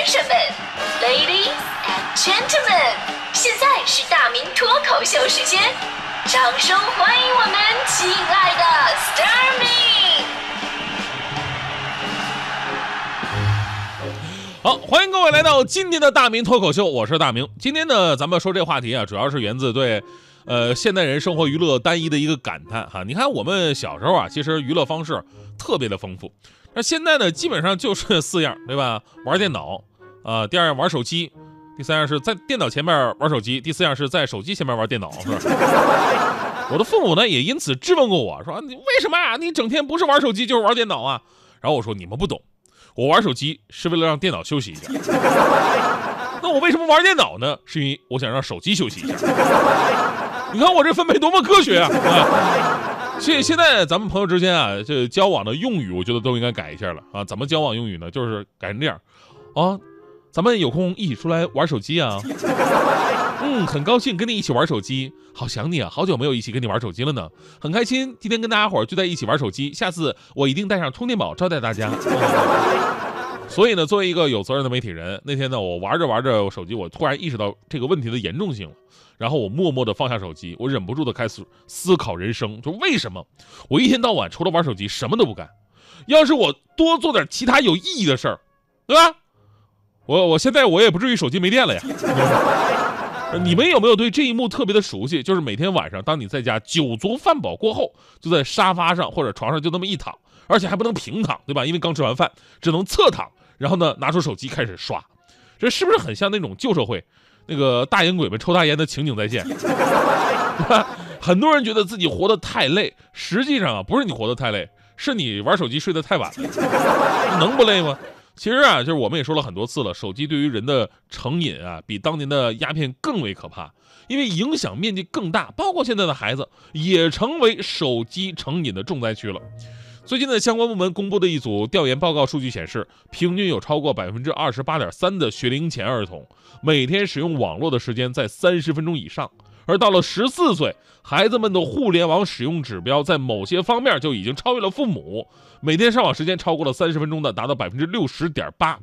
先生们，Ladies and Gentlemen，，现在是大明脱口秀时间，掌声欢迎我们亲爱的 s t a r m i 好，欢迎各位来到今天的大明脱口秀，我是大明。今天呢，咱们说这话题啊，主要是源自对，呃，现代人生活娱乐单一的一个感叹哈。你看我们小时候啊，其实娱乐方式特别的丰富，那现在呢，基本上就是四样，对吧？玩电脑，啊，第二样玩手机，第三样是在电脑前面玩手机，第四样是在手机前面玩电脑，是吧？我的父母呢，也因此质问过我说，你为什么啊？你整天不是玩手机就是玩电脑啊？然后我说你们不懂。我玩手机是为了让电脑休息一下，那我为什么玩电脑呢？是因为我想让手机休息一下。你看我这分配多么科学啊！所以现在咱们朋友之间啊，这交往的用语，我觉得都应该改一下了啊。怎么交往用语呢？就是改成这样啊，咱们有空一起出来玩手机啊。嗯，很高兴跟你一起玩手机，好想你啊，好久没有一起跟你玩手机了呢，很开心今天跟大家伙聚在一起玩手机，下次我一定带上充电宝招待大家。所以呢，作为一个有责任的媒体人，那天呢，我玩着玩着手机，我突然意识到这个问题的严重性了，然后我默默的放下手机，我忍不住的开始思考人生，就为什么我一天到晚除了玩手机什么都不干？要是我多做点其他有意义的事儿，对吧？我我现在我也不至于手机没电了呀。你们有没有对这一幕特别的熟悉？就是每天晚上，当你在家酒足饭饱过后，就在沙发上或者床上就那么一躺，而且还不能平躺，对吧？因为刚吃完饭，只能侧躺，然后呢，拿出手机开始刷，这是不是很像那种旧社会，那个大烟鬼们抽大烟的情景再现？很多人觉得自己活得太累，实际上啊，不是你活得太累，是你玩手机睡得太晚了，能不累吗？其实啊，就是我们也说了很多次了，手机对于人的成瘾啊，比当年的鸦片更为可怕，因为影响面积更大，包括现在的孩子也成为手机成瘾的重灾区了。最近的相关部门公布的一组调研报告数据显示，平均有超过百分之二十八点三的学龄前儿童每天使用网络的时间在三十分钟以上。而到了十四岁，孩子们的互联网使用指标在某些方面就已经超越了父母，每天上网时间超过了三十分钟的达到百分之六十点八，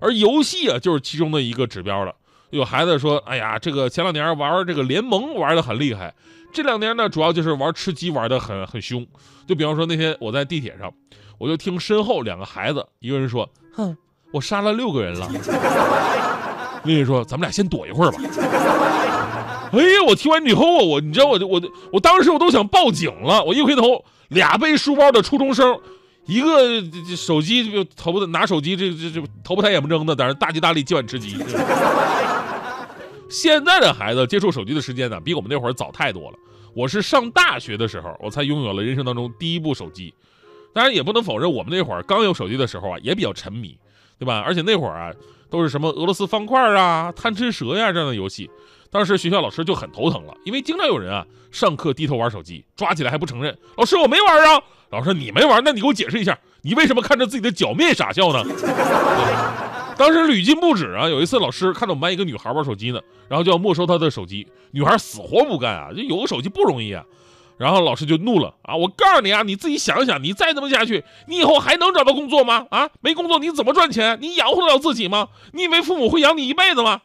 而游戏啊就是其中的一个指标了。有孩子说：“哎呀，这个前两年玩这个联盟玩的很厉害，这两年呢主要就是玩吃鸡玩的很很凶。”就比方说那天我在地铁上，我就听身后两个孩子，一个人说：“哼，我杀了六个人了。”另一说：“咱们俩先躲一会儿吧。”哎呀！我听完以后啊，我你知道我我我当时我都想报警了。我一回头，俩背书包的初中生，一个手机就头不拿手机，这这这头不抬眼不睁的，在那大吉大利今晚吃鸡。现在的孩子接触手机的时间呢，比我们那会儿早太多了。我是上大学的时候，我才拥有了人生当中第一部手机。当然，也不能否认我们那会儿刚有手机的时候啊，也比较沉迷，对吧？而且那会儿啊，都是什么俄罗斯方块啊、贪吃蛇呀这样的游戏。当时学校老师就很头疼了，因为经常有人啊上课低头玩手机，抓起来还不承认。老师我没玩啊，老师你没玩，那你给我解释一下，你为什么看着自己的脚面傻笑呢？当时屡禁不止啊，有一次老师看到我们班一个女孩玩手机呢，然后就要没收她的手机，女孩死活不干啊，就有个手机不容易啊。然后老师就怒了啊，我告诉你啊，你自己想想，你再这么下去，你以后还能找到工作吗？啊，没工作你怎么赚钱？你养活得了自己吗？你以为父母会养你一辈子吗？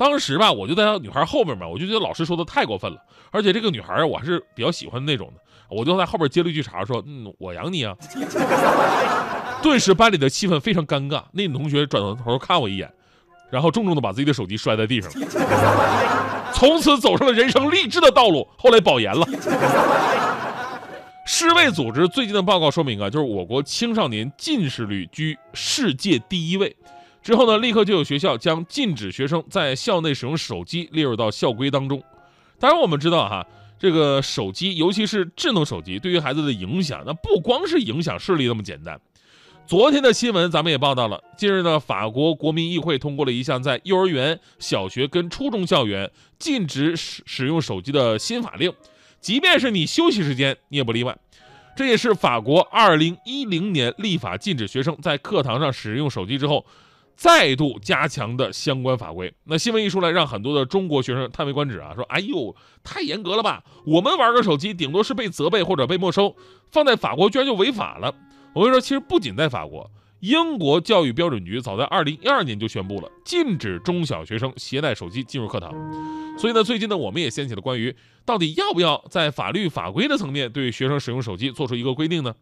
当时吧，我就在女孩后面嘛，我就觉得老师说的太过分了，而且这个女孩我还是比较喜欢那种的，我就在后边接了一句茬，说：“嗯，我养你啊。”顿时班里的气氛非常尴尬，那女同学转头看我一眼，然后重重的把自己的手机摔在地上，从此走上了人生励志的道路，后来保研了。世卫组织最近的报告说明啊，就是我国青少年近视率居世界第一位。之后呢，立刻就有学校将禁止学生在校内使用手机列入到校规当中。当然，我们知道哈，这个手机，尤其是智能手机，对于孩子的影响，那不光是影响视力那么简单。昨天的新闻咱们也报道了，近日呢，法国国民议会通过了一项在幼儿园、小学跟初中校园禁止使使用手机的新法令，即便是你休息时间，你也不例外。这也是法国2010年立法禁止学生在课堂上使用手机之后。再度加强的相关法规，那新闻一出来，让很多的中国学生叹为观止啊，说：“哎呦，太严格了吧？我们玩个手机，顶多是被责备或者被没收，放在法国居然就违法了。”我跟你说，其实不仅在法国，英国教育标准局早在二零一二年就宣布了禁止中小学生携带手机进入课堂。所以呢，最近呢，我们也掀起了关于到底要不要在法律法规的层面对学生使用手机做出一个规定呢？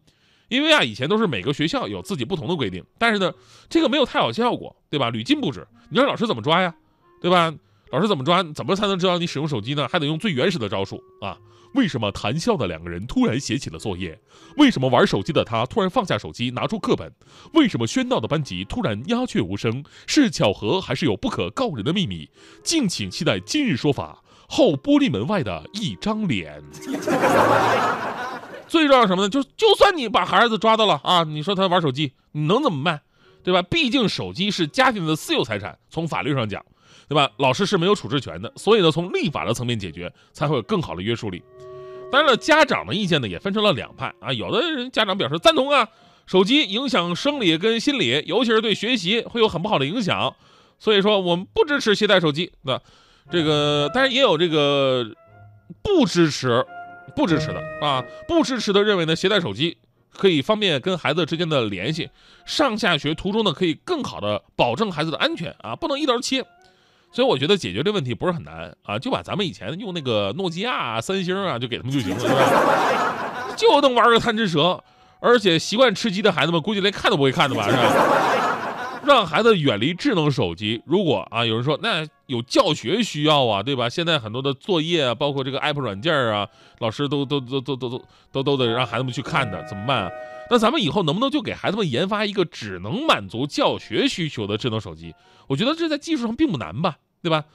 因为啊，以前都是每个学校有自己不同的规定，但是呢，这个没有太好效果，对吧？屡禁不止，你让老师怎么抓呀？对吧？老师怎么抓？怎么才能知道你使用手机呢？还得用最原始的招数啊！为什么谈笑的两个人突然写起了作业？为什么玩手机的他突然放下手机拿出课本？为什么喧闹的班级突然鸦雀无声？是巧合还是有不可告人的秘密？敬请期待今日说法后玻璃门外的一张脸。最重要什么呢？就就算你把孩子抓到了啊，你说他玩手机，你能怎么办？对吧？毕竟手机是家庭的私有财产，从法律上讲，对吧？老师是没有处置权的，所以呢，从立法的层面解决才会有更好的约束力。当然了，家长的意见呢也分成了两派啊，有的人家长表示赞同啊，手机影响生理跟心理，尤其是对学习会有很不好的影响，所以说我们不支持携带手机。那这个，但是也有这个不支持。不支持的啊，不支持的认为呢，携带手机可以方便跟孩子之间的联系，上下学途中呢可以更好的保证孩子的安全啊，不能一刀切。所以我觉得解决这问题不是很难啊，就把咱们以前用那个诺基亚、三星啊，就给他们就行了，是吧？就能玩个贪吃蛇，而且习惯吃鸡的孩子们估计连看都不会看的吧，是吧？让孩子远离智能手机。如果啊，有人说那有教学需要啊，对吧？现在很多的作业啊，包括这个 app 软件啊，老师都都都都都都都都得让孩子们去看的，怎么办啊？那咱们以后能不能就给孩子们研发一个只能满足教学需求的智能手机？我觉得这在技术上并不难吧，对吧？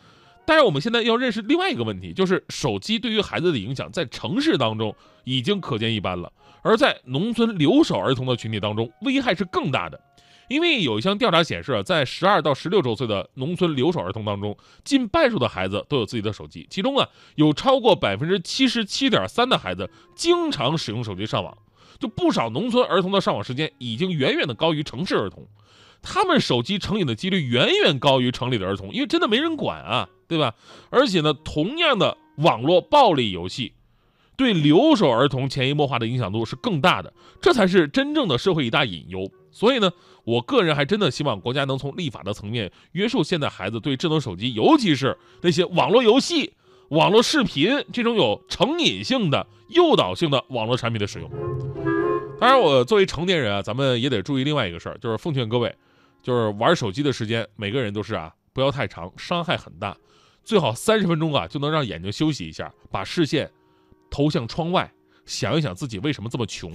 但是我们现在要认识另外一个问题，就是手机对于孩子的影响，在城市当中已经可见一斑了，而在农村留守儿童的群体当中，危害是更大的。因为有一项调查显示，在十二到十六周岁的农村留守儿童当中，近半数的孩子都有自己的手机，其中啊，有超过百分之七十七点三的孩子经常使用手机上网。就不少农村儿童的上网时间已经远远的高于城市儿童，他们手机成瘾的几率远远高于城里的儿童，因为真的没人管啊，对吧？而且呢，同样的网络暴力游戏，对留守儿童潜移默化的影响度是更大的，这才是真正的社会一大隐忧。所以呢，我个人还真的希望国家能从立法的层面约束现在孩子对智能手机，尤其是那些网络游戏、网络视频这种有成瘾性的、诱导性的网络产品的使用。当然，我作为成年人啊，咱们也得注意另外一个事儿，就是奉劝各位，就是玩手机的时间，每个人都是啊，不要太长，伤害很大，最好三十分钟啊就能让眼睛休息一下，把视线投向窗外。想一想自己为什么这么穷，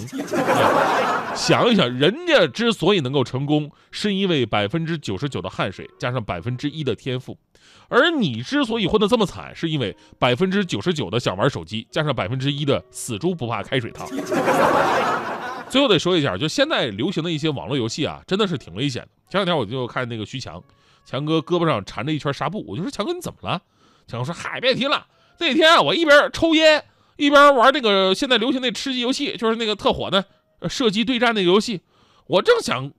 想一想人家之所以能够成功，是因为百分之九十九的汗水加上百分之一的天赋，而你之所以混得这么惨，是因为百分之九十九的想玩手机加上百分之一的死猪不怕开水烫。最后得说一下，就现在流行的一些网络游戏啊，真的是挺危险的。前两天我就看那个徐强，强哥胳膊上缠着一圈纱布，我就说强哥你怎么了？强哥说嗨别提了，那天啊我一边抽烟。一边玩那个现在流行那吃鸡游戏，就是那个特火的射击对战那个游戏，我正想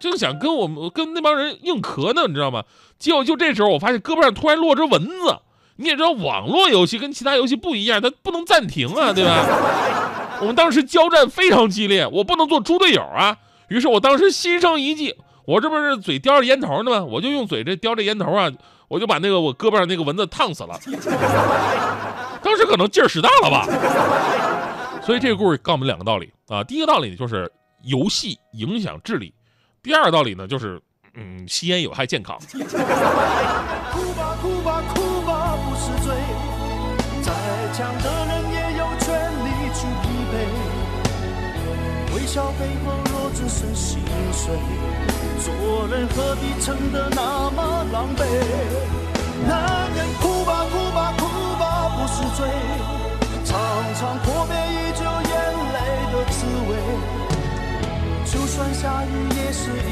正想跟我们跟那帮人硬磕呢，你知道吗？结果就这时候，我发现胳膊上突然落着蚊子。你也知道，网络游戏跟其他游戏不一样，它不能暂停啊，对吧？我们当时交战非常激烈，我不能做猪队友啊。于是我当时心生一计，我这不是嘴叼着烟头呢吗？我就用嘴这叼着烟头啊，我就把那个我胳膊上那个蚊子烫死了。可能劲儿使大了吧，所以这个故事告诉我们两个道理啊。第一个道理就是游戏影响智力，第二个道理呢就是嗯吸烟有害健康。哭吧哭吧哭吧不是罪，再强的人也有权利去疲惫。微笑背后若只剩心碎，做人何必撑得那么狼狈？男人哭吧哭吧哭。是罪，常常破灭已久眼泪的滋味。就算下雨也是。